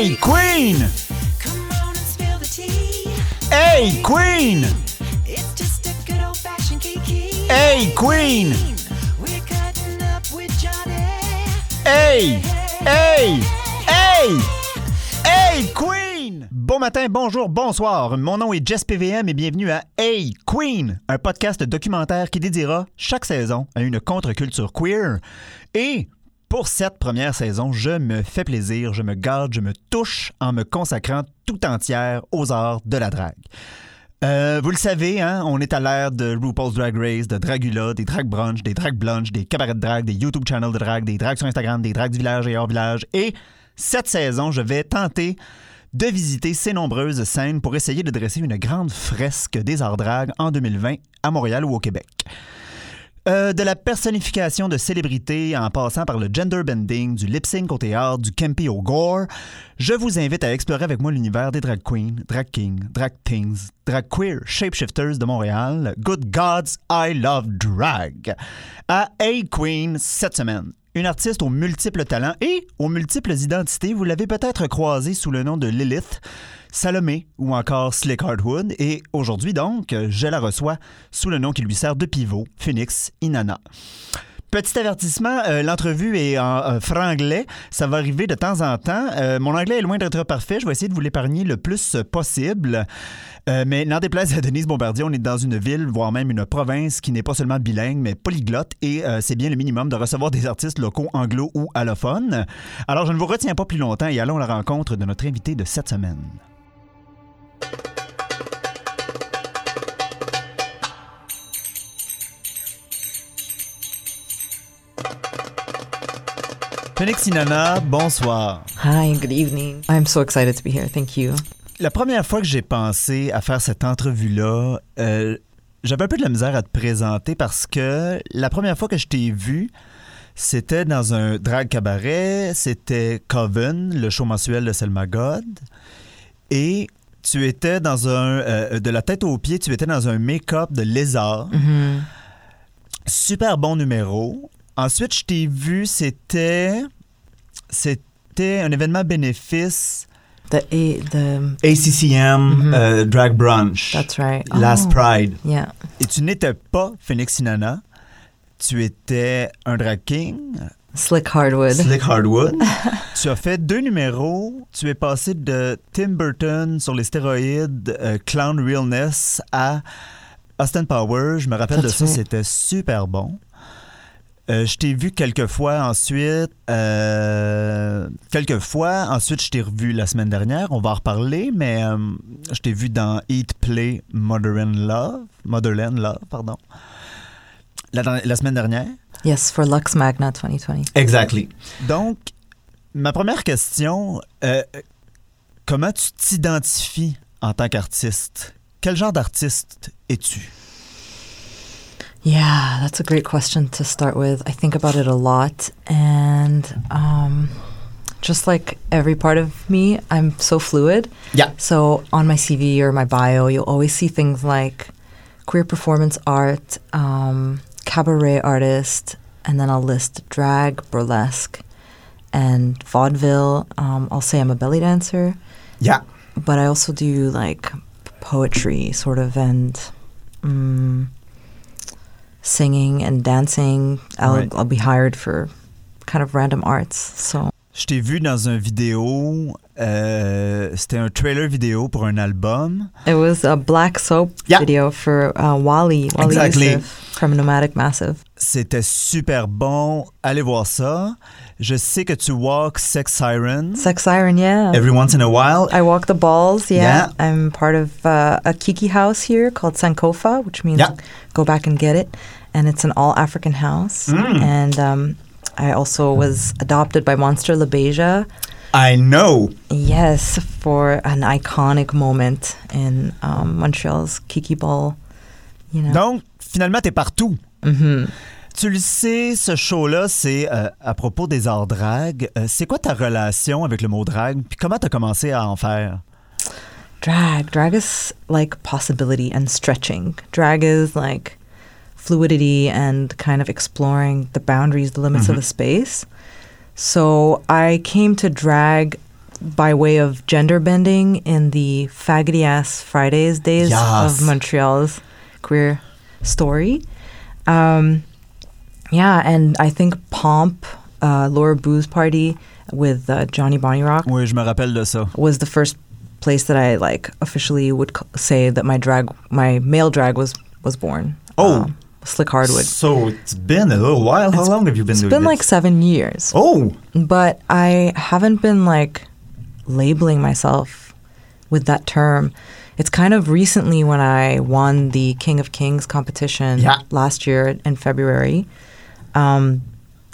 Hey Queen! Hey Queen! Hey Queen! Hey! Hey! Hey! Hey Queen! Bon matin, bonjour, bonsoir. Mon nom est Jess PVM et bienvenue à Hey Queen, un podcast documentaire qui dédiera chaque saison à une contre-culture queer. Et pour cette première saison, je me fais plaisir, je me garde, je me touche en me consacrant tout entière aux arts de la drague. Euh, vous le savez, hein, on est à l'ère de RuPaul's Drag Race, de Dragula, des drag brunch, des drag blunch, des cabarets de drag, des YouTube channels de drag, des drags sur Instagram, des drags du village et hors village. Et cette saison, je vais tenter de visiter ces nombreuses scènes pour essayer de dresser une grande fresque des arts drag en 2020 à Montréal ou au Québec. Euh, de la personnification de célébrités en passant par le gender bending, du lip sync au théâtre, du campy au gore, je vous invite à explorer avec moi l'univers des drag queens, drag kings, drag things, drag queer, shapeshifters de Montréal. Good gods, I love drag. À A Queen cette semaine. Une artiste aux multiples talents et aux multiples identités, vous l'avez peut-être croisée sous le nom de Lilith. Salomé ou encore Slick Hardwood. Et aujourd'hui, donc, je la reçois sous le nom qui lui sert de pivot, Phoenix Inanna. Petit avertissement, euh, l'entrevue est en euh, franglais. Ça va arriver de temps en temps. Euh, mon anglais est loin d'être parfait. Je vais essayer de vous l'épargner le plus possible. Mais n'en déplaise à Denise Bombardier, on est dans une ville, voire même une province qui n'est pas seulement bilingue, mais polyglotte. Et c'est bien le minimum de recevoir des artistes locaux anglo ou allophones. Alors, je ne vous retiens pas plus longtemps et allons à la rencontre de notre invité de cette semaine. Phoenix Inanna, bonsoir. Hi, good evening. I'm so excited to be here. Thank you. La première fois que j'ai pensé à faire cette entrevue-là, euh, j'avais un peu de la misère à te présenter parce que la première fois que je t'ai vu, c'était dans un drag cabaret, c'était Coven, le show mensuel de Selma God, et tu étais dans un, euh, de la tête aux pieds, tu étais dans un make-up de lézard. Mm-hmm. Super bon numéro. Ensuite, je t'ai vu, c'était, c'était un événement bénéfice. The A, the ACCM euh, Drag Brunch. that's right. Last Oh, Pride. Yeah. Et tu n'étais pas Phoenix Inanna. Tu étais un drag king, Slick Hardwood. Slick Hardwood. tu as fait deux numéros. Tu es passé de Tim Burton sur les stéroïdes, euh, Clown Realness à Austin Power. Je me rappelle de ça, c'était super bon. Euh, je t'ai vu quelques fois ensuite. euh, quelques fois. Ensuite, je t'ai revu la semaine dernière. On va en reparler, mais euh, je t'ai vu dans Eat, Play, Motherland Love. Motherland Love, pardon. La, la semaine dernière. Yes, for Lux Magna 2020. Exactly. Donc, ma première question, comment tu t'identifies en tant qu'artiste? Quel genre d'artiste es-tu? Yeah, that's a great question to start with. I think about it a lot, and um, just like every part of me, I'm so fluid. Yeah. So on my CV or my bio, you'll always see things like queer performance art, um, cabaret artist, and then I'll list drag, burlesque, and vaudeville. Um, I'll say I'm a belly dancer, Yeah. but I also do like poetry, sort of, and mm, singing and dancing. I'll, Right. I'll be hired for kind of random arts. So Je t'ai vu dans un vidéo, euh, c'était un trailer vidéo pour un album. It was a black soap Yeah. video for uh, Wally, Wally Exactly. Youssef from Nomadic Massive. C'était super bon. Allez voir ça. Je sais que tu walk Sex Siren Sex Siren, yeah. every once in a while. I walk the balls, yeah. Yeah. I'm part of uh, a Kiki house here called Sankofa, which means Yeah. go back and get it. And it's an all African house. Mm. And um, I also was adopted by Monster LaBeija. I know. Yes, for an iconic moment in um, Montreal's Kiki Ball. You know. Donc, finalement, t'es partout. Mhm. Tu le sais, ce show-là, c'est euh, à propos des arts drag. Euh, c'est quoi ta relation avec le mot drag? Puis comment t'as commencé à en faire? drag drag is like possibility and stretching drag is like fluidity and kind of exploring the boundaries the limits of a space so i came to drag by way of gender bending in the faggoty ass Fridays days Yes. of Montreal's queer story. Um, yeah, and I think Pomp, uh, Laura Boo's party with uh, Johnny Bonnie Rock Oui, je me rappelle de ça. was the first place that I like officially would c- say that my drag, my male drag was was born. Oh. Um, Slick Hardwood. So it's been a little while. How long have you been It's been like seven years. Oh, but I haven't been like labeling myself with that term. It's kind of recently when I won the King of Kings competition Yeah. last year in February um,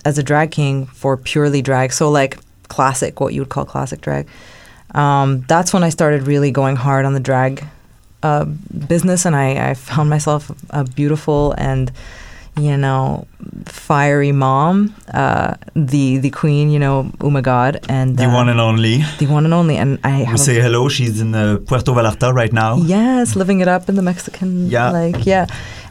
as a drag king for purely drag. So, like classic, what you would call classic drag. Um, that's when I started really going hard on the drag uh, business, and I, I found myself a beautiful and you know fiery mom, uh, the the queen, you know, oh my god, and the uh, one and only. the one and only, and I We say hello. She's in uh, Puerto Vallarta right now. Yes, living it up in the Mexican, Yeah. like yeah.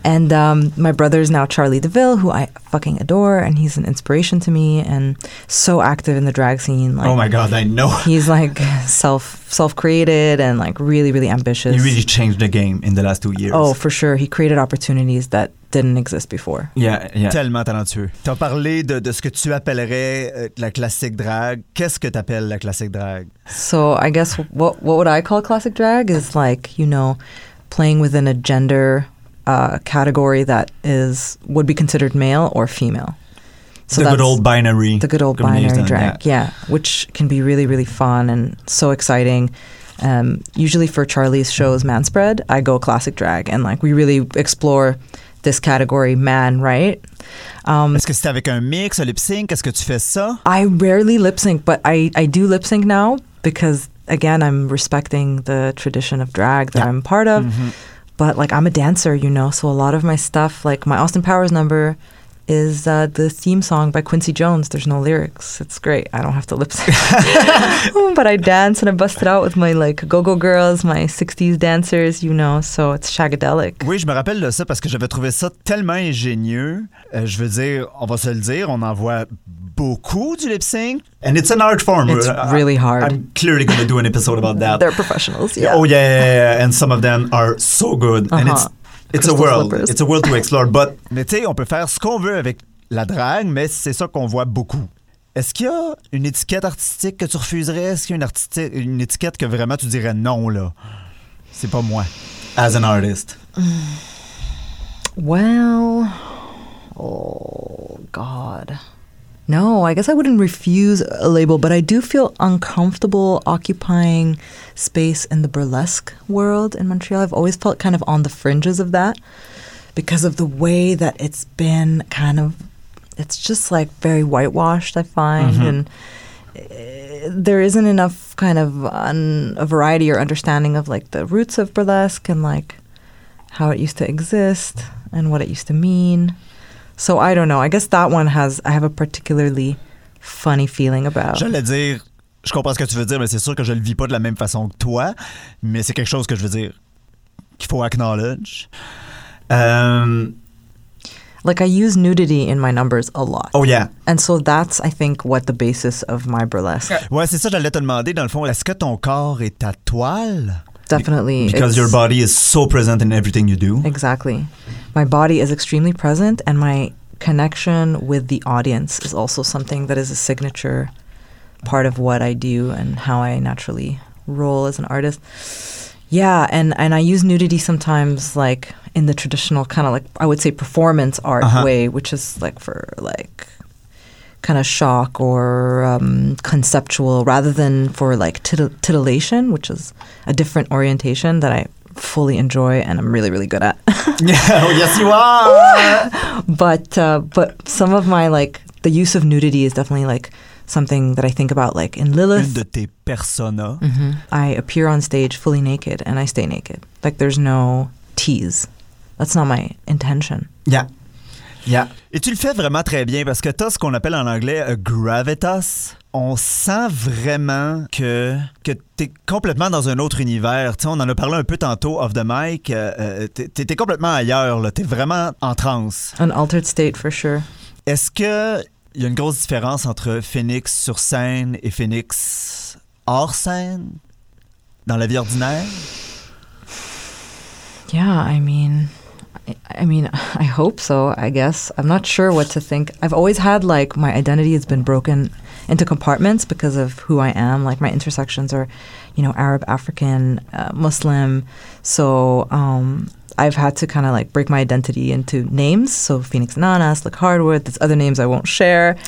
And um, my brother is now Charlie Deville, who I fucking adore, and he's an inspiration to me, and so active in the drag scene. Like, oh my God, I know. He's like self self created and like really really ambitious. He really changed the game in the last two years. oh, for sure, he created opportunities that didn't exist before. yeah, yeah. Tellement talentueux. Tu as parlé de, de ce que tu appellerais euh, la classique drag. Qu'est-ce que tu appelles la classique drag? So I guess what what would I call classic drag is like you know playing within a gender uh, category that is would be considered male or female. So the good old binary. the good old binary drag, yeah. which can be really really fun and so exciting. Um, usually for Charlie's shows, Manspread, I go classic drag and like we really explore this category, man, right? Um, Est-ce que c'est avec un mix, un lip sync? Est-ce que tu fais ça? I rarely lip sync, but I, I do lip sync now because again I'm respecting the tradition of drag that Yeah. I'm part of. Mm-hmm. But like I'm a dancer, you know, so a lot of my stuff, like my Austin Powers number, is uh, the theme song by Quincy Jones. There's no lyrics. It's great. I don't have to lip sync, but I dance and I bust it out with my like go-go girls, my '60s dancers, you know. So it's shagadelic. Oui, je me rappelle de ça parce que j'avais trouvé ça tellement ingénieux. Euh, je veux dire, on va se le dire, on en voit beaucoup du lip sync. And it's an art form. It's Uh, really hard. I'm clearly going to do an episode about that. They're professionals. Yeah. Oh yeah, yeah, yeah, and some of them are so good, and it's Uh-huh. It's a world. slippers. It's a world to explore. But Mais tu sais, on peut faire ce qu'on veut avec la drague, mais c'est ça qu'on voit beaucoup. Est-ce qu'il y a une étiquette artistique que tu refuserais? Est-ce qu'il y a une, artiste- une étiquette que vraiment tu dirais non, là? C'est pas moi. as an artist, Well, oh God. No, I guess I wouldn't refuse a label, but I do feel uncomfortable occupying space in the burlesque world in Montreal. I've always felt kind of on the fringes of that because of the way that it's been kind of it's just like very whitewashed, I find, and uh, there isn't enough kind of un, a variety or understanding of like the roots of burlesque and like how it used to exist and what it used to mean. So I don't know. I guess that one has I have a particularly funny feeling about. J'allais dire, je comprends ce que tu veux dire, mais c'est sûr que je le vis pas de la même façon que toi. Mais c'est quelque chose que je veux dire qu'il faut acknowledge. um, Like I use nudity in my numbers a lot. oh yeah, And so that's I think what the basis of my burlesque. Ouais, c'est ça, j'allais te demander, dans le fond, est-ce que ton corps est ta toile? Definitely because your body is so present in everything you do. Exactly. My body is extremely present, and my connection with the audience is also something that is a signature part of what I do and how I naturally roll as an artist. Yeah, and, and I use nudity sometimes like in the traditional kind of like I would say performance art Uh-huh. way, which is like for like kind of shock or um, conceptual rather than for like titil- titillation, which is a different orientation that I fully enjoy and I'm really really good at. yeah, oh, yes you are. but uh, but some of my like the use of nudity is definitely like something that I think about like in Une Lilith. de tes personas. Mhm. I appear on stage fully naked and I stay naked. Like there's no tease. That's not my intention. yeah, yeah. Et tu le fais vraiment très bien parce que tu as ce qu'on appelle en anglais a gravitas. On sent vraiment que, que tu es complètement dans un autre univers. Tu sais, on en a parlé un peu tantôt off the mic. Euh, tu es, complètement ailleurs. Tu es vraiment en transe. An altered state for sure. Est-ce que il y a une grosse différence entre Phoenix sur scène et Phoenix hors scène, dans la vie ordinaire? Yeah, I mean, I, mean, I hope so. I guess I'm not sure what to think. I've always had like my identity has been broken into compartments because of who I am. Like my intersections are, you know, Arab, African, uh, Muslim. So um, I've had to kind of like break my identity into names. So Phoenix Inanna, like Hardwood. There's other names I won't share.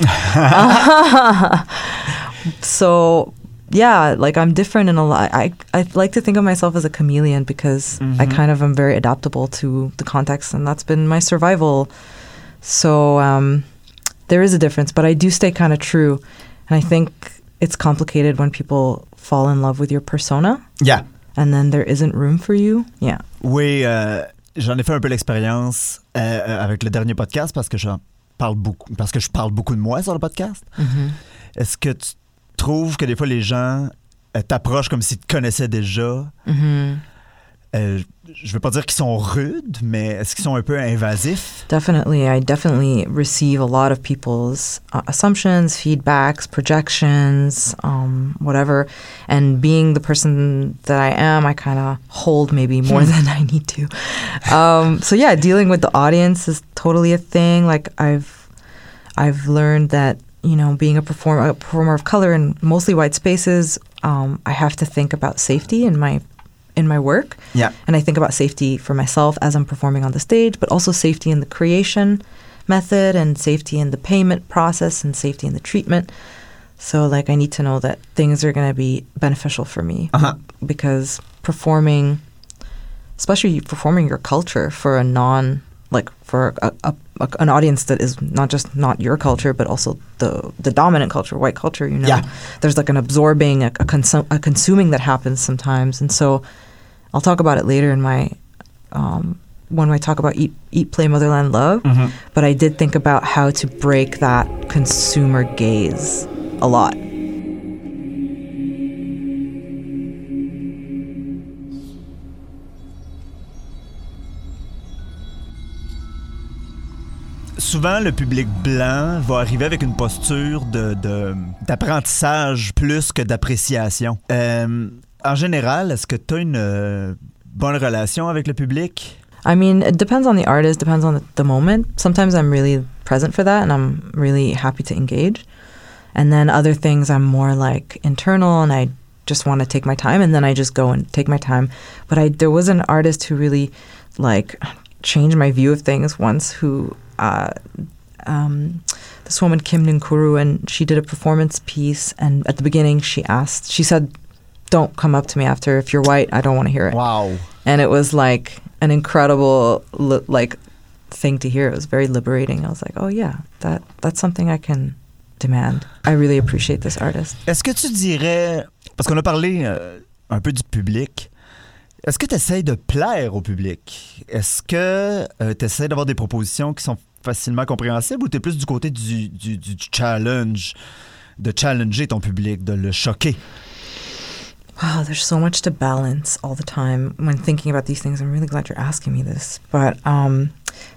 so yeah, like I'm different in a lot. I I like to think of myself as a chameleon because I kind of am very adaptable to the context, and that's been my survival. So um, there is a difference, but I do stay kind of true, and I think it's complicated when people fall in love with your persona, Yeah. and then there isn't room for you. Yeah. Oui, euh, j'en ai fait un peu l'expérience euh, euh, avec le dernier podcast parce que j'en parle beaucoup, parce que je parle beaucoup de moi sur le podcast. Est-ce que tu trouves que des fois les gens euh, t'approchent comme s'ils te connaissaient déjà? hmm Euh, je veux pas dire qu'ils sont rudes, mais est-ce qu'ils sont un peu invasifs? Definitely, I definitely receive a lot of people's uh, assumptions, feedbacks, projections, um, whatever. And being the person that I am, I kind of hold maybe more than I need to. Um, so yeah, dealing with the audience is totally a thing. Like I've, I've learned that you know, being a performer, a performer of color in mostly white spaces, um, I have to think about safety in my in my work. Yeah. And I think about safety for myself as I'm performing on the stage, but also safety in the creation method and safety in the payment process and safety in the treatment. So, like, I need to know that things are going to be beneficial for me Uh-huh. because performing, especially performing your culture for a non, like, for a, a, a, an audience that is not just not your culture, but also the the dominant culture, white culture. You know, Yeah. there's like an absorbing, a, a, consum- a consuming that happens sometimes, and so I'll talk about it later in my um, when I talk about eat, eat, play, motherland, love. But I did think about how to break that consumer gaze a lot. Souvent, le public blanc va arriver avec une posture de, de- d'apprentissage plus que d'appréciation. Euh, en général, est-ce que tu as une euh, bonne relation avec le public? I mean, it depends on the artist, depends on the moment. Sometimes I'm really present for that and I'm really happy to engage. And then other things I'm more like internal and I just want to take my time and then I just go and take my time. But I there was an artist who really like changed my view of things once who uh, um, this woman Kim Ninkuru and she did a performance piece and at the beginning she asked she said don't come up to me after if you're white I don't want to hear it Wow! and it was like an incredible li- like thing to hear. It was very liberating. I was like, oh yeah, that that's something I can demand. I really appreciate this artist. Est-ce que tu dirais, parce qu'on a parlé euh, un peu du public, est-ce que tu essaies de plaire au public? Est-ce que tu essaies d'avoir des propositions qui sont facilement compréhensibles ou tu es plus du côté du challenge, de challenger ton public, de le choquer? Wow, there's so much to balance all the time when thinking about these things. I'm really glad you're asking me this. But um,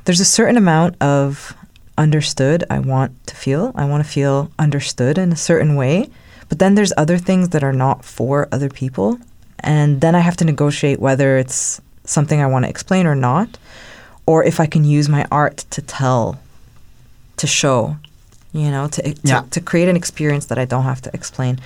there's a certain amount of understood I want to feel. I want to feel understood in a certain way. But then there's other things that are not for other people. And then I have to negotiate whether it's something I want to explain or not, or if I can use my art to tell, to show, you know, to, to, Yeah. to create an experience that I don't have to explain.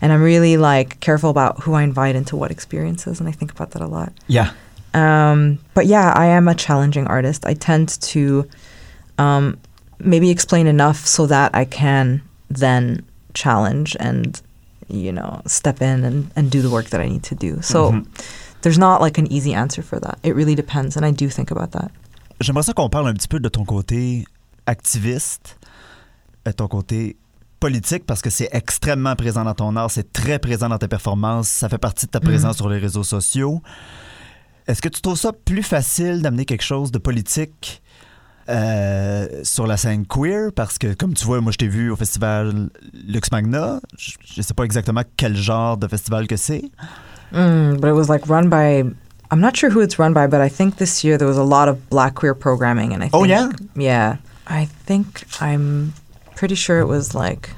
And I'm really like careful about who I invite into what experiences, and I think about that a lot. Yeah. Um, but yeah, I am a challenging artist. I tend to um, maybe explain enough so that I can then challenge and you know step in and, and do the work that I need to do. So there's not like an easy answer for that. It really depends, and I do think about that. J'aimerais ça qu'on parle un petit peu de ton côté activiste, euh, ton côté politique, parce que c'est extrêmement présent dans ton art, c'est très présent dans tes performances, ça fait partie de ta présence sur les réseaux sociaux. Est-ce que tu trouves ça plus facile d'amener quelque chose de politique euh, sur la scène queer? Parce que, comme tu vois, moi, je t'ai vu au festival Lux Magna. Je sais pas exactement quel genre de festival que c'est. Mm, but it was like run by. I'm not sure who it's run by, but I think this year there was a lot of black queer programming, and I think, Oh, yeah? yeah, I think I'm pretty sure it was like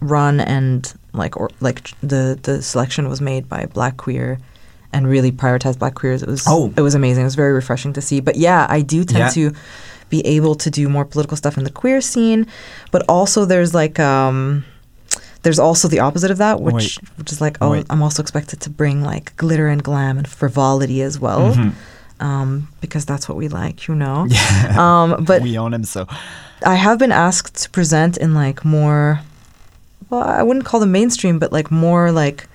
run and like or like the the selection was made by black queer and really prioritized black queers. It was Oh. it was amazing. It was very refreshing to see. But yeah, I do tend Yeah. to be able to do more political stuff in the queer scene, but also there's like um there's also the opposite of that, which Wait. which is like, oh, Wait. I'm also expected to bring like glitter and glam and frivolity as well, Mhm. um, because that's what we like, you know. Yeah. Um, but we own aime so I have been asked to present in like more, well, I wouldn't call them mainstream, but like more like,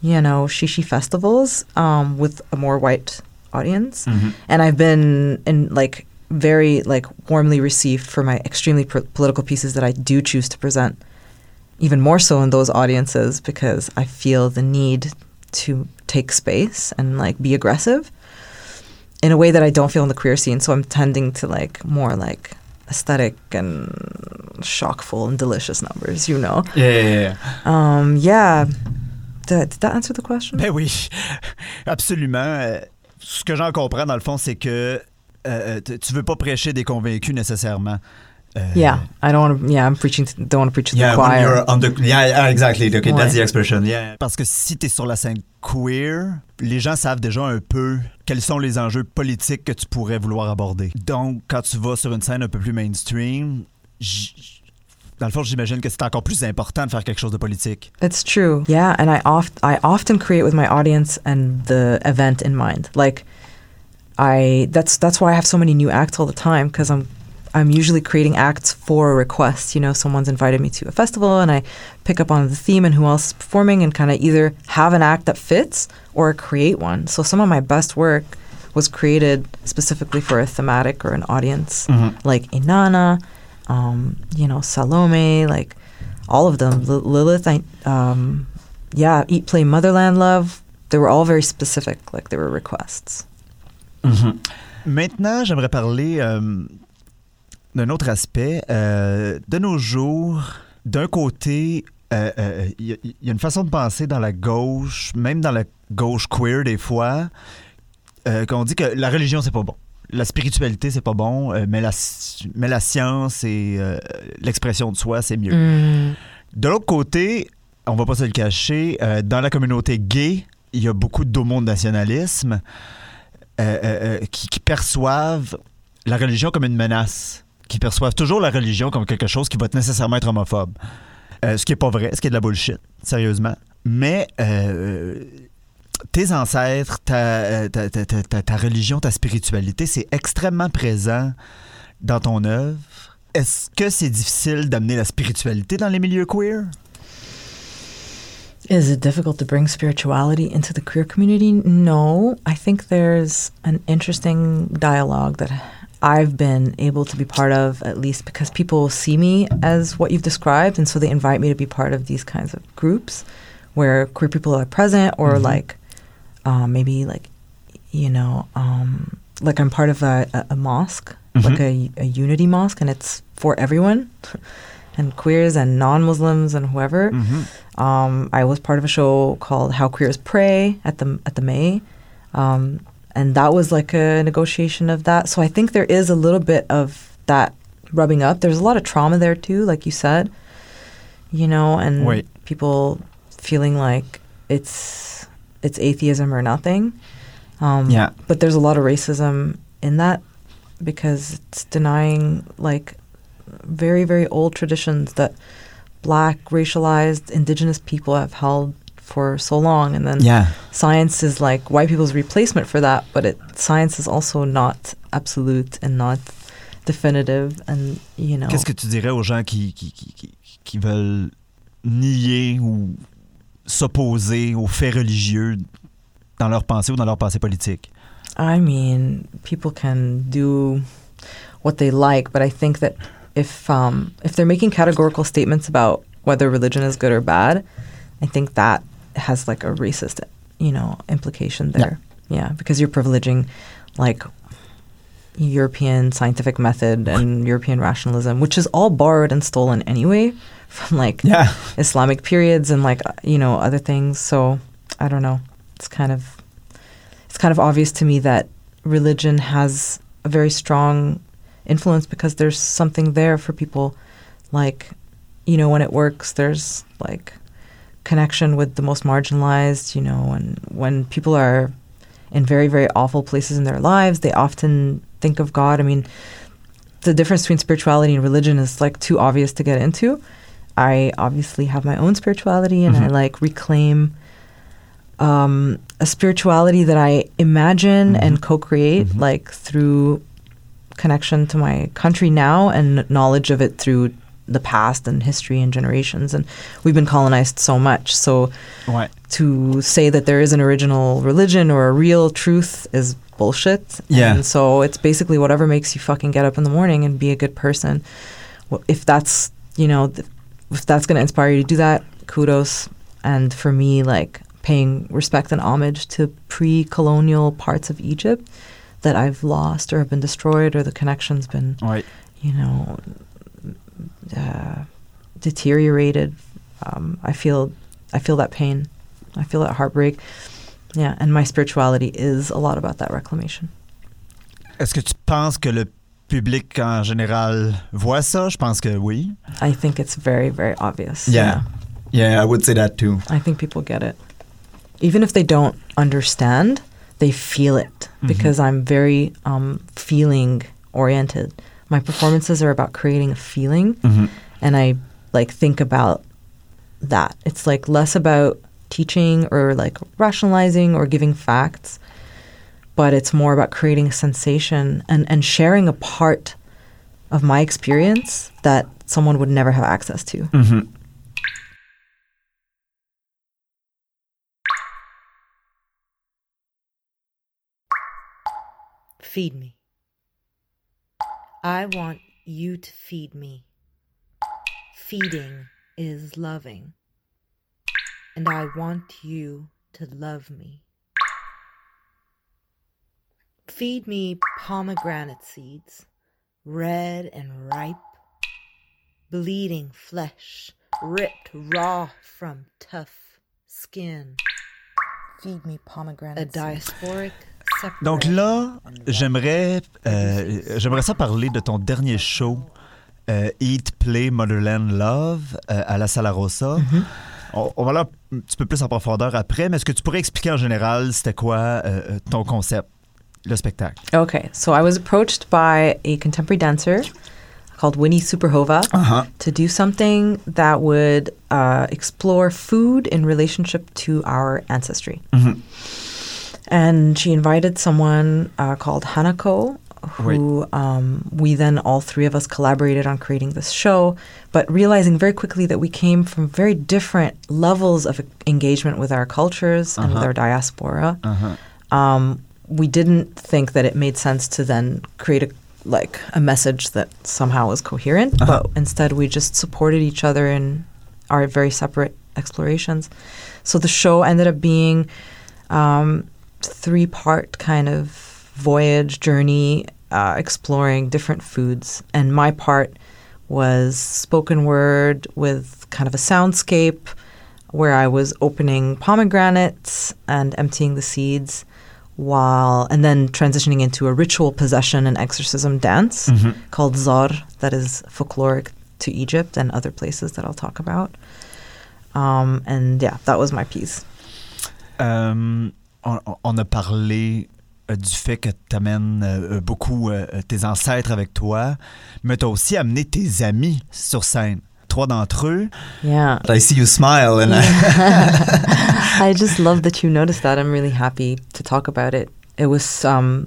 you know, shishi festivals um, with a more white audience. Mhm. And I've been in like very like warmly received for my extremely political pieces that I do choose to present, even more so in those audiences because I feel the need to take space and like be aggressive in a way that I don't feel in the queer scene. So I'm tending to like more like aesthetic and shockful and delicious numbers, you know. Yeah, yeah, yeah. Um, yeah. Did, did that answer the question? Ben oui, absolument. Euh, Ce que j'en comprends, dans le fond, c'est que euh, t- tu veux pas prêcher des convaincus nécessairement. Euh, Yeah, I don't want to. Yeah, I'm preaching. To, don't want to preach to Yeah, the choir. you're on the, yeah, yeah, exactly. Okay, Ouais. that's the expression. Yeah. Parce que si tu es sur la scène queer, les gens savent déjà un peu quels sont les enjeux politiques que tu pourrais vouloir aborder. Donc, quand tu vas sur une scène un peu plus mainstream, dans le fond, j'imagine que c'est encore plus important de faire quelque chose de politique. It's true. Yeah, and I oft I often create with my audience and the event in mind. Like, I that's that's why I have so many new acts all the time because I'm I'm usually creating acts for a request. You know, someone's invited me to a festival and I pick up on the theme and who else is performing and kind of either have an act that fits or create one. So some of my best work was created specifically for a thematic or an audience, like Inanna, um, you know, Salome, like all of them. Li- Lilith, I, um, yeah, Eat, Play, Motherland, Love. They were all very specific, like they were requests. Maintenant, j'aimerais parler euh, d'un autre aspect. Euh, de nos jours, d'un côté, euh, euh, il y, a- il y a une façon de penser dans la gauche, même dans la gauche queer des fois, qu'on dit que la religion, c'est pas bon. La spiritualité, c'est pas bon, mais, la, mais la science et l'expression de soi, c'est mieux. Mm. De l'autre côté, on va pas se le cacher, dans la communauté gay, il y a beaucoup d'homonationalisme euh, euh, euh, qui, qui perçoivent la religion comme une menace, qui perçoivent toujours la religion comme quelque chose qui va nécessairement être homophobe. Euh, ce qui est pas vrai, ce qui est de la bullshit, sérieusement. Mais euh, tes ancêtres, euh, ta- ta- ta- ta religion, ta spiritualité, c'est extrêmement présent dans ton œuvre. Est-ce que c'est difficile d'amener la spiritualité dans les milieux queer? Is it difficult to bring spirituality into the queer community? No. I think there's an interesting dialogue that I've been able to be part of, at least because people see me as what you've described. And so they invite me to be part of these kinds of groups where queer people are present or like um, maybe like, you know, um, like I'm part of a, a, a mosque, like a, a unity mosque, and it's for everyone. And queers and non-Muslims and whoever. Um, I was part of a show called How Queers Pray at the at the May, um, and that was like a negotiation of that. So I think there is a little bit of that rubbing up. There's a lot of trauma there too, like you said, you know, and Wait. people feeling like it's it's atheism or nothing. Um, Yeah. But there's a lot of racism in that because it's denying like very very old traditions that black racialized indigenous people have held for so long and then Yeah. science is like white people's replacement for that but it science is also not absolute and not definitive and you know Qu'est-ce que tu dirais aux gens qui, qui, qui, qui- veulent nier ou s'opposer aux faits religieux dans leur pensée ou dans leur pensée politique? I mean, people can do what they like, but I think that if um, if they're making categorical statements about whether religion is good or bad, I think that has like a racist, you know, implication there. Yeah, because you're privileging like European scientific method and European rationalism, which is all borrowed and stolen anyway from like Yeah. Islamic periods and like uh, you know other things. So I don't know. It's kind of it's kind of obvious to me that religion has a very strong influence because there's something there for people like you know when it works there's like connection with the most marginalized, you know, and when people are in very, very awful places in their lives, they often think of God. I mean, the difference between spirituality and religion is like too obvious to get into. I obviously have my own spirituality and I mm-hmm. like reclaim um, a spirituality that I imagine mm-hmm. and co create, mm-hmm. like through connection to my country now and knowledge of it through the past and history and generations. And we've been colonized so much. So Ouais. to say that there is an original religion or a real truth is bullshit. Yeah. And so it's basically whatever makes you fucking get up in the morning and be a good person. If that's, you know, if that's going to inspire you to do that, kudos. And for me, like paying respect and homage to pre colonial parts of Egypt that I've lost or have been destroyed or the connection's been Ouais. you know, uh, deteriorated. Um, I feel, I feel that pain. I feel that heartbreak. Yeah, and my spirituality is a lot about that reclamation. Est-ce que tu penses que le public en général voit ça? Je pense que oui. I think it's very, very obvious. Yeah. Yeah, I would say that too. I think people get it. Even if they don't understand, they feel it mm-hmm. because I'm very um, feeling oriented. My performances are about creating a feeling, mm-hmm. and I like think about that. It's like less about teaching or like rationalizing or giving facts, but it's more about creating a sensation and, and sharing a part of my experience that someone would never have access to. Mm-hmm. Feed me. I want you to feed me. Feeding is loving. And I want you to love me. Feed me pomegranate seeds, red and ripe, bleeding flesh, ripped raw from tough skin. Feed me pomegranate. A diasporic Donc là, j'aimerais euh, j'aimerais ça parler de ton dernier show, euh, Eat, Play, Motherland, Love, euh, à la Sala Rosa. on, on va aller un petit peu plus en profondeur après, mais est-ce que tu pourrais expliquer en général c'était quoi euh, ton concept, le spectacle? Okay, so I was approached by a contemporary dancer called Winnie Superhova Uh-huh. to do something that would uh, explore food in relationship to our ancestry. And she invited someone uh, called Hanako, who um, we then all three of us collaborated on creating this show, but realizing very quickly that we came from very different levels of engagement with our cultures and with our diaspora. Um, we didn't think that it made sense to then create a like a message that somehow was coherent, but instead we just supported each other in our very separate explorations. So the show ended up being um, three part kind of voyage journey uh, exploring different foods, and my part was spoken word with kind of a soundscape where I was opening pomegranates and emptying the seeds while and then transitioning into a ritual possession and exorcism dance called zar that is folkloric to Egypt and other places that I'll talk about. Um, and yeah, that was my piece. Euh, on, on a parlé euh, du fait que tu amènes beaucoup euh, tes ancêtres avec toi, mais tu as aussi amené tes amis sur scène. Trois d'entre eux. Yeah. I see you smile and I just love that you noticed that. I'm really happy to talk about it. It was um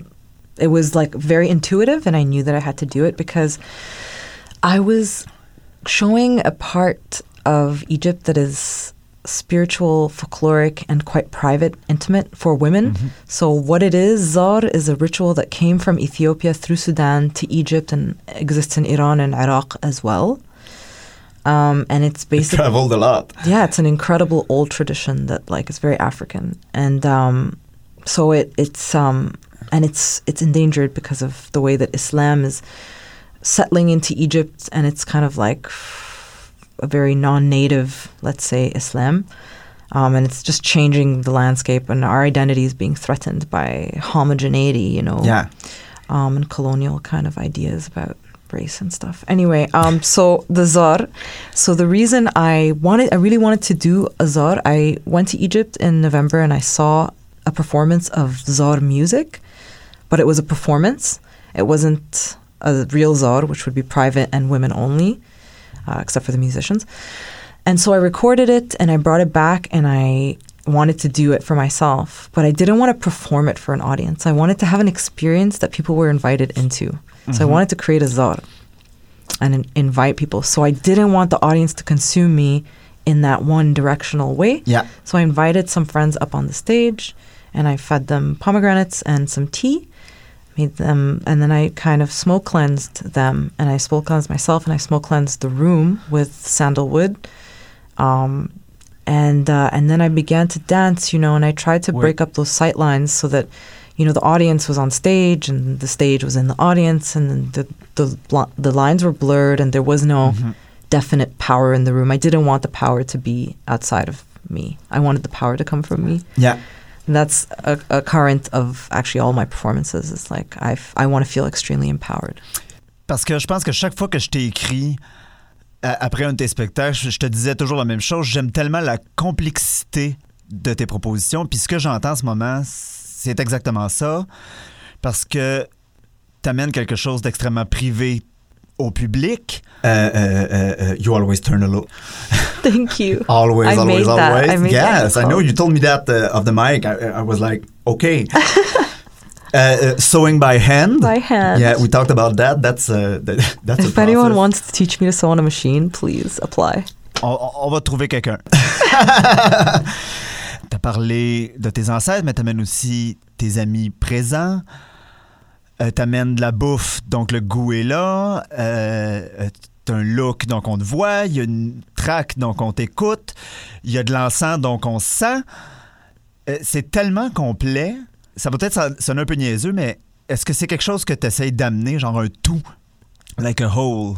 it was like very intuitive and I knew that I had to do it because I was showing a part of Egypt that is spiritual, folkloric, and quite private, intimate for women. So, what it is, Zar is a ritual that came from Ethiopia through Sudan to Egypt and exists in Iran and Iraq as well. Um, and it's basically traveled a lot. yeah, it's an incredible old tradition that like is very African, and um, so it it's um and it's it's endangered because of the way that Islam is settling into Egypt, and it's kind of like a very non-native, let's say, Islam. Um, and it's just changing the landscape, and our identity is being threatened by homogeneity, you know, Yeah. um, and colonial kind of ideas about race and stuff. Anyway, um, so the Zar. So the reason I wanted, I really wanted to do a Zar. I went to Egypt in November and I saw a performance of Zar music, but it was a performance. It wasn't a real Zar, which would be private and women only, uh, except for the musicians. And so I recorded it and I brought it back and I wanted to do it for myself, but I didn't want to perform it for an audience. I wanted to have an experience that people were invited into. So I wanted to create a zar and in- invite people. So I didn't want the audience to consume me in that one directional way. Yeah. So I invited some friends up on the stage and I fed them pomegranates and some tea, made them, and then I kind of smoke cleansed them and I smoke cleansed myself and I smoke cleansed the room with sandalwood. Um, and uh, and then I began to dance, you know, and I tried to Wait. break up those sight lines so that, you know, the audience was on stage and the stage was in the audience and the the the lines were blurred and there was no definite power in the room. I didn't want the power to be outside of me. I wanted the power to come from me. Yeah. That's a, a current of actually all my performances. It's like I I want to feel extremely empowered. Parce que je pense que chaque fois que je t'ai écrit après un de tes spectacles, je te disais toujours la même chose. J'aime tellement la complexité de tes propositions. Puis ce que j'entends en ce moment, c'est exactement ça. Parce que tu amènes quelque chose d'extrêmement privé au public. Uh, uh, you always turn a little. Thank you. Always, I always, made that. always. I made that yes, I know. You told me that uh, of the mic. I, I was like, okay. uh, uh, sewing by hand? By hand. Yeah, we talked about that. That's uh, that, that's a If anyone process. wants to teach me to sew on a machine, please apply. On, on- on va trouver quelqu'un. T'as parlé de tes ancêtres, mais t'amènes aussi tes amis présents. Euh, t'amènes de la bouffe, donc le goût est là. Euh, euh, t'as un look, donc on te voit. Il y a une track, donc on t'écoute. Il y a de l'encens, donc on se sent. Euh, c'est tellement complet. Ça va peut-être son- sonner un peu niaiseux, mais est-ce que c'est quelque chose que tu essayes d'amener, genre un tout? Like a whole.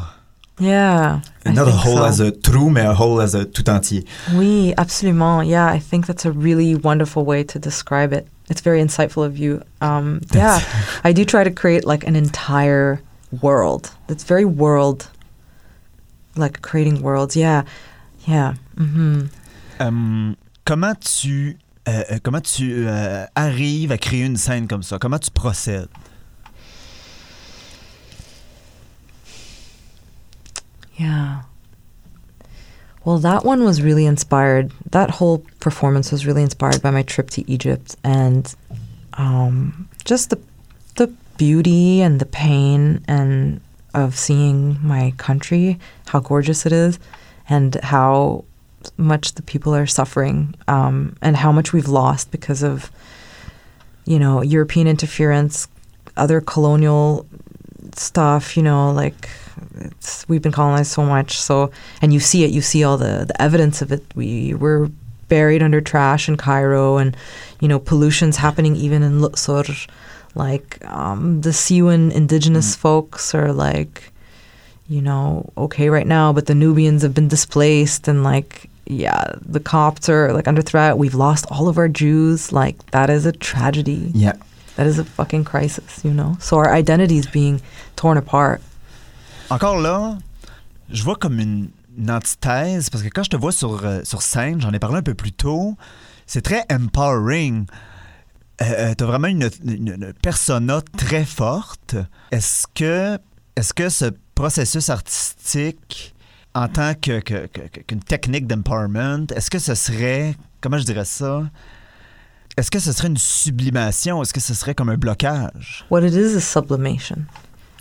Yeah. Not a whole so. as a trou, mais a whole as a tout entier. Oui, absolument. Yeah, I think that's a really wonderful way to describe it. It's very insightful of you. Um, yeah, I do try to create like an entire world. It's very world, like creating worlds. Yeah, yeah. hmm Euh, comment tu euh, euh, comment tu euh, arrives à créer une scène comme ça Comment tu procèdes Yeah. Well, that one was really inspired. That whole performance was really inspired by my trip to Egypt and um, just the the beauty and the pain and of seeing my country, how gorgeous it is, and how much the people are suffering, um, and how much we've lost because of you know European interference, other colonial stuff. You know, like we've been colonized so much. So, and you see it. You see all the the evidence of it. We were buried under trash in Cairo, and you know, pollution's happening even in Luxor. Like um, the Siwan indigenous folks are like, you know, okay right now, but the Nubians have been displaced, and like, yeah, the Copts are like under threat. We've lost all of our Jews. Like that is a tragedy. Yeah. That is a fucking crisis, you know. So our identity is being torn apart. Encore là, je vois comme une, antithèse parce que quand je te vois sur, euh, sur scène, j'en ai parlé un peu plus tôt, c'est très empowering. Euh, tu as vraiment une, persona très forte. Est-ce que, est que ce processus artistique, en tant que, qu'une technique d'empowerment, est-ce que ce serait, comment je dirais ça, est-ce que ce serait une sublimation? Est-ce que ce serait comme un blocage? What it is is sublimation.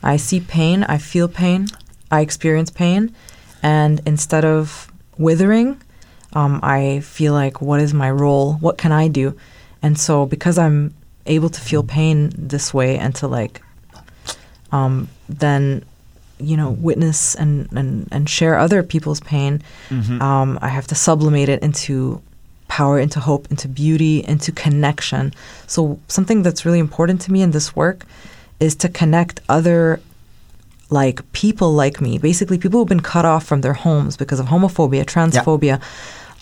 I see pain, I feel pain, I experience pain, and instead of withering, um, I feel like, what is my role? What can I do? And so, because I'm able to feel pain this way and to like, um, then, you know, witness and, and, and share other people's pain, um, I have to sublimate it into power, into hope, into beauty, into connection. So, something that's really important to me in this work is to connect other like people like me, basically people who've been cut off from their homes because of homophobia, transphobia,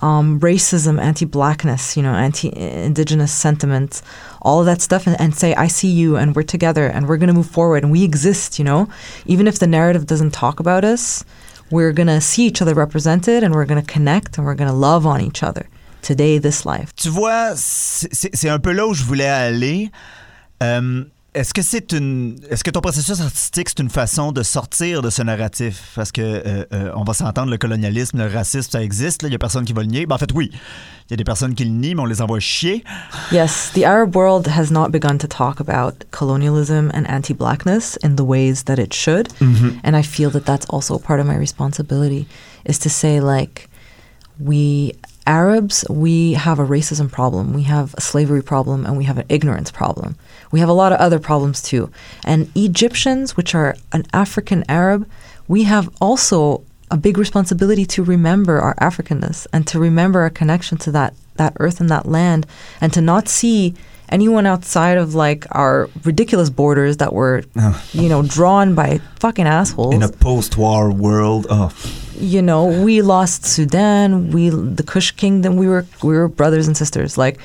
um, racism, anti-blackness, you know, anti-indigenous sentiments, all of that stuff, and, and say, "I see you, and we're together, and we're going to move forward, and we exist." You know, even if the narrative doesn't talk about us, we're going to see each other represented, and we're going to connect, and we're going to love on each other today, this life. Tu vois, c'est un peu là où je voulais aller. Euh, est-ce que c'est une, est-ce que ton processus artistique c'est une façon de sortir de ce narratif? Parce que euh, euh, on va s'entendre, le colonialisme, le racisme, ça existe. Il y a personne qui va le nier. Ben, en fait, oui, il y a des personnes qui le nient, mais on les envoie chier. Yes, the Arab world has not begun to talk about colonialism and anti blackness in the ways that it should. And I feel that that's also part of my responsibility is to say, like, we Arabs, we have a racism problem, we have a slavery problem, and we have an ignorance problem. We have a lot of other problems too. And Egyptians, which are an African Arab, we have also a big responsibility to remember our Africanness and to remember our connection to that that earth and that land and to not see anyone outside of like our ridiculous borders that were you know drawn by fucking assholes In a post-war world, oh, you know, we lost Sudan, we the Kush kingdom, we were we were brothers and sisters. Like,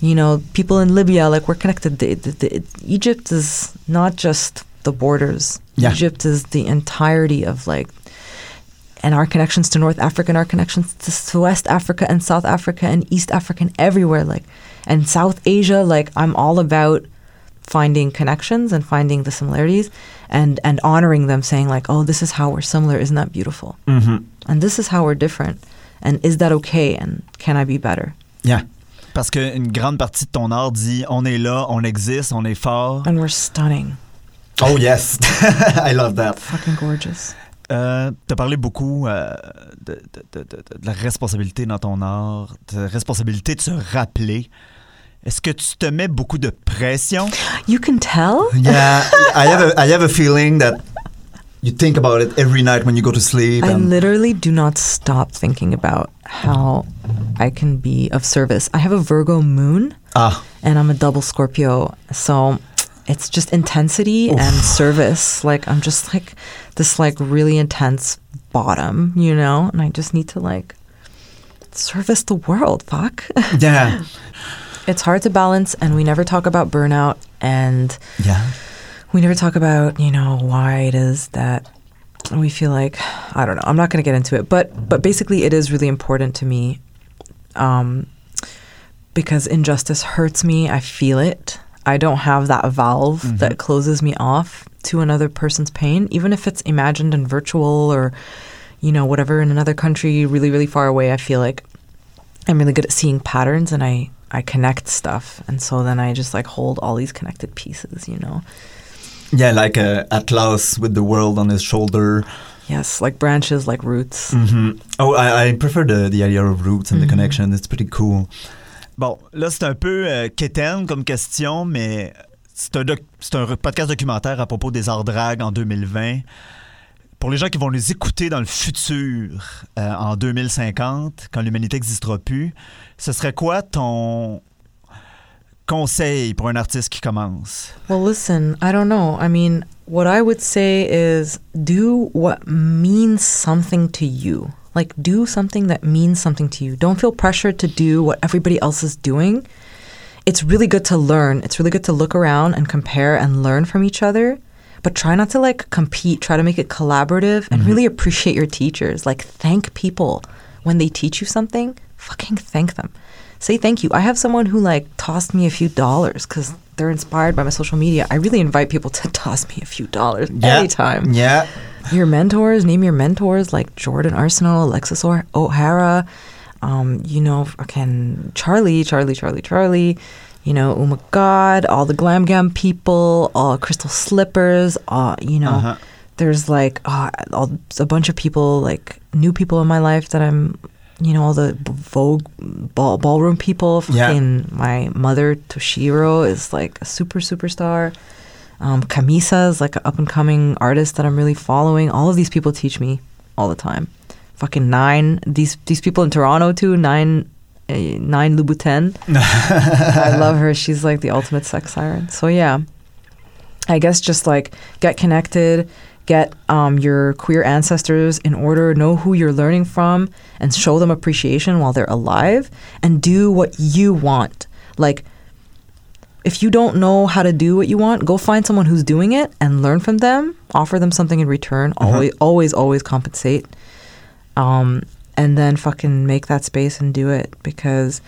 you know, people in Libya, like we're connected. The, the, the, Egypt is not just the borders. Yeah. Egypt is the entirety of like, and our connections to North Africa and our connections to West Africa and South Africa and East Africa and everywhere. Like, and South Asia. Like, I'm all about finding connections and finding the similarities and and honoring them saying like oh this is how we're similar isn't that beautiful mm-hmm. and this is how we're different and is that okay and can i be better yeah. Parce qu'une grande partie de ton art dit on est là, on existe, on est fort. and we're stunning Oh yes, I love that. fucking gorgeous Euh, tu as parlé beaucoup euh, de, de- de- de- de la responsabilité dans ton art, de la responsabilité de se rappeler. Est-ce que tu te mets beaucoup de pression? you can tell. Yeah, I have a, I have a feeling that you think about it every night when you go to sleep. i literally do not stop thinking about how i can be of service. I have a virgo moon ah, and i'm a double scorpio so it's just intensity and service. Like i'm just like this like really intense bottom you know and i just need to like service the world fuck. Yeah, it's hard to balance and we never talk about burnout and yeah. we never talk about you know why it is that we feel like i don't know i'm not going to get into it. But but basically it is really important to me um because injustice hurts me i feel it. I don't have that valve that closes me off to another person's pain even if it's imagined and virtual or you know whatever. In another country really really far away i feel like i'm really good at seeing patterns and i i connect stuff and so then i just like hold all these connected pieces you know? Yeah, like a Atlas with the world on his shoulder. yes like branches like roots Mhm. Oh, I, I prefer the, the idea of roots and the connection. It's pretty cool. Bon, là, c'est un peu euh, quétaine comme question, mais c'est un, un podcast documentaire à propos des arts drag en 2020. Pour les gens qui vont les écouter dans le futur, euh, en 2050, quand l'humanité n'existera plus, ce serait quoi ton conseil pour un artiste qui commence? Well, listen, I don't know. I mean, what I would say is do what means something to you. Like, do something that means something to you. Don't feel pressured to do what everybody else is doing. It's really good to learn. It's really good to look around and compare and learn from each other. But try not to like compete. Try to make it collaborative and mm-hmm. really appreciate your teachers. Like, thank people when they teach you something. Fucking thank them say thank you. I have someone who like tossed me a few dollars because they're inspired by my social media. I really invite people to toss me a few dollars anytime. Yeah. Your mentors, name your mentors like Jordan Arseneault, Alexis or- O'Hara, um, you know, again, Charlie, Charlie, Charlie, Charlie, you know, oh my God, all the Glam Gam people, all Crystal Slippers, uh, you know, Uh-huh. There's like uh, a bunch of people, like new people in my life that I'm, you know, all the Vogue ball, ballroom people. Yeah. Fucking my mother, Toshiro, is like a super superstar. Um, Kamisa is like an up and coming artist that I'm really following. All of these people teach me all the time. Fucking nine. These these people in Toronto too. Nine, uh, nine Louboutin. I love her. She's like the ultimate sex siren. So yeah, I guess just like get connected, get um, your queer ancestors in order, know who you're learning from, and show them appreciation while they're alive, and do what you want. Like, if you don't know how to do what you want, go find someone who's doing it and learn from them. Offer them something in return. Always, always, always compensate. Um, and then fucking make that space and do it because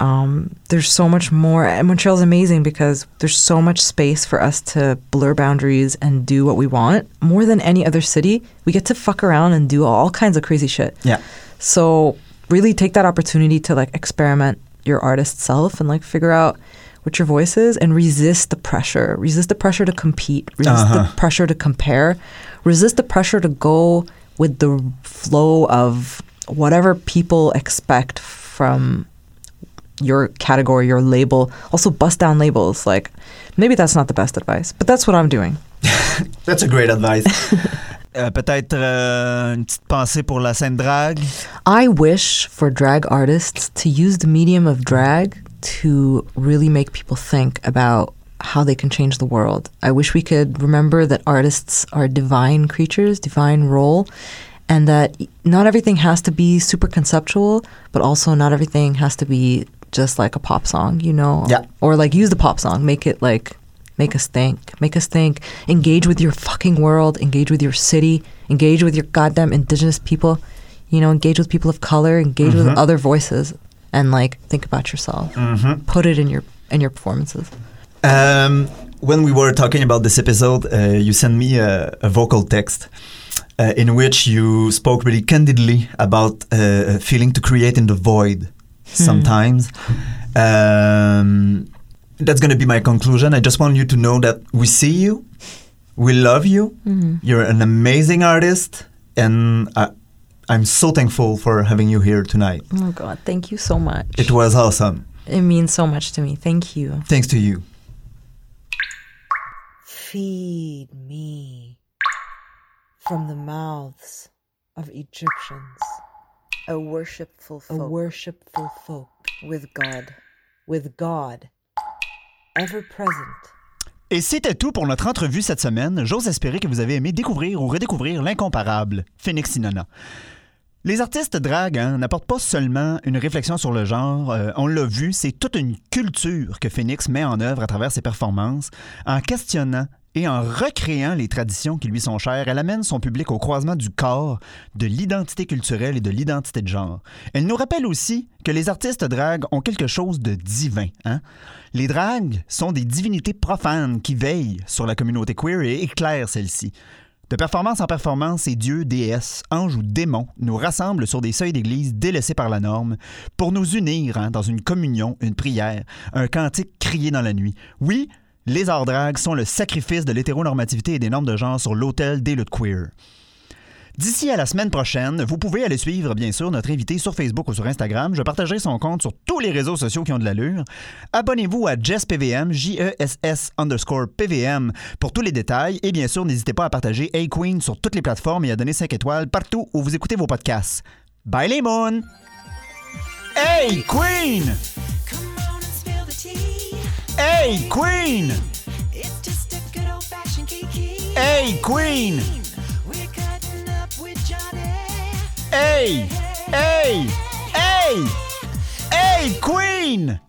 um, there's so much more. And Montreal's amazing because there's so much space for us to blur boundaries and do what we want. More than any other city, we get to fuck around and do all kinds of crazy shit. Yeah. So really take that opportunity to like experiment your artist self and like figure out what your voice is and resist the pressure. Resist the pressure to compete. Resist Uh-huh. the pressure to compare. Resist the pressure to go with the flow of whatever people expect from your category, your label. Also bust down labels. Like maybe that's not the best advice, but that's what I'm doing. That's a great advice. Euh, Peut-être euh, une petite pensée pour la scène drague. I wish for drag artists to use the medium of drag to really make people think about how they can change the world. I wish we could remember that artists are divine creatures, divine role, and that not everything has to be super conceptual, but also not everything has to be just like a pop song, you know? Yeah. Or like use the pop song, make it like make us think, make us think, engage with your fucking world, engage with your city, engage with your goddamn indigenous people, you know, engage with people of color, engage with other voices. And like think about yourself. Put it in your in your performances. Um, when we were talking about this episode, uh, you sent me a, a vocal text uh, in which you spoke really candidly about uh, feeling to create in the void sometimes. Um, that's going to be my conclusion. I just want you to know that we see you, we love you, you're an amazing artist, and I, I'm so thankful for having you here tonight. Oh god, thank you so much. It was awesome. it means so much to me. Thank you. Thanks to you. Feed me from the mouths of Egyptians, a worshipful folk, a worshipful folk with God, with God, ever present. Et c'était tout pour notre entrevue cette semaine. J'ose espérer que vous avez aimé découvrir ou redécouvrir l'incomparable Phoenix Sinona. Les artistes drag hein, n'apportent pas seulement une réflexion sur le genre, euh, on l'a vu, c'est toute une culture que Phoenix met en œuvre à travers ses performances. En questionnant et en recréant les traditions qui lui sont chères, elle amène son public au croisement du corps, de l'identité culturelle et de l'identité de genre. Elle nous rappelle aussi que les artistes drag ont quelque chose de divin. Hein? Les drags sont des divinités profanes qui veillent sur la communauté queer et éclairent celle-ci. De performance en performance, ces dieux, déesses, anges ou démons nous rassemblent sur des seuils d'église délaissés par la norme pour nous unir hein, dans une communion, une prière, un cantique crié dans la nuit. Oui, les arts drags sont le sacrifice de l'hétéronormativité et des normes de genre sur l'autel des luttes queer. D'ici à la semaine prochaine, vous pouvez aller suivre, bien sûr, notre invité sur Facebook ou sur Instagram. Je partagerai son compte sur tous les réseaux sociaux qui ont de l'allure. Abonnez-vous à JessPVM, J-E-S-S underscore PVM pour tous les détails. Et bien sûr, n'hésitez pas à partager Hey Queen sur toutes les plateformes et à donner 5 étoiles partout où vous écoutez vos podcasts. Bye les moons! Hey Queen! Hey Queen! It's just a good old fashioned kiki. Hey Queen! We're cutting up with Johnny. Hey! Hey! Hey! Hey Queen!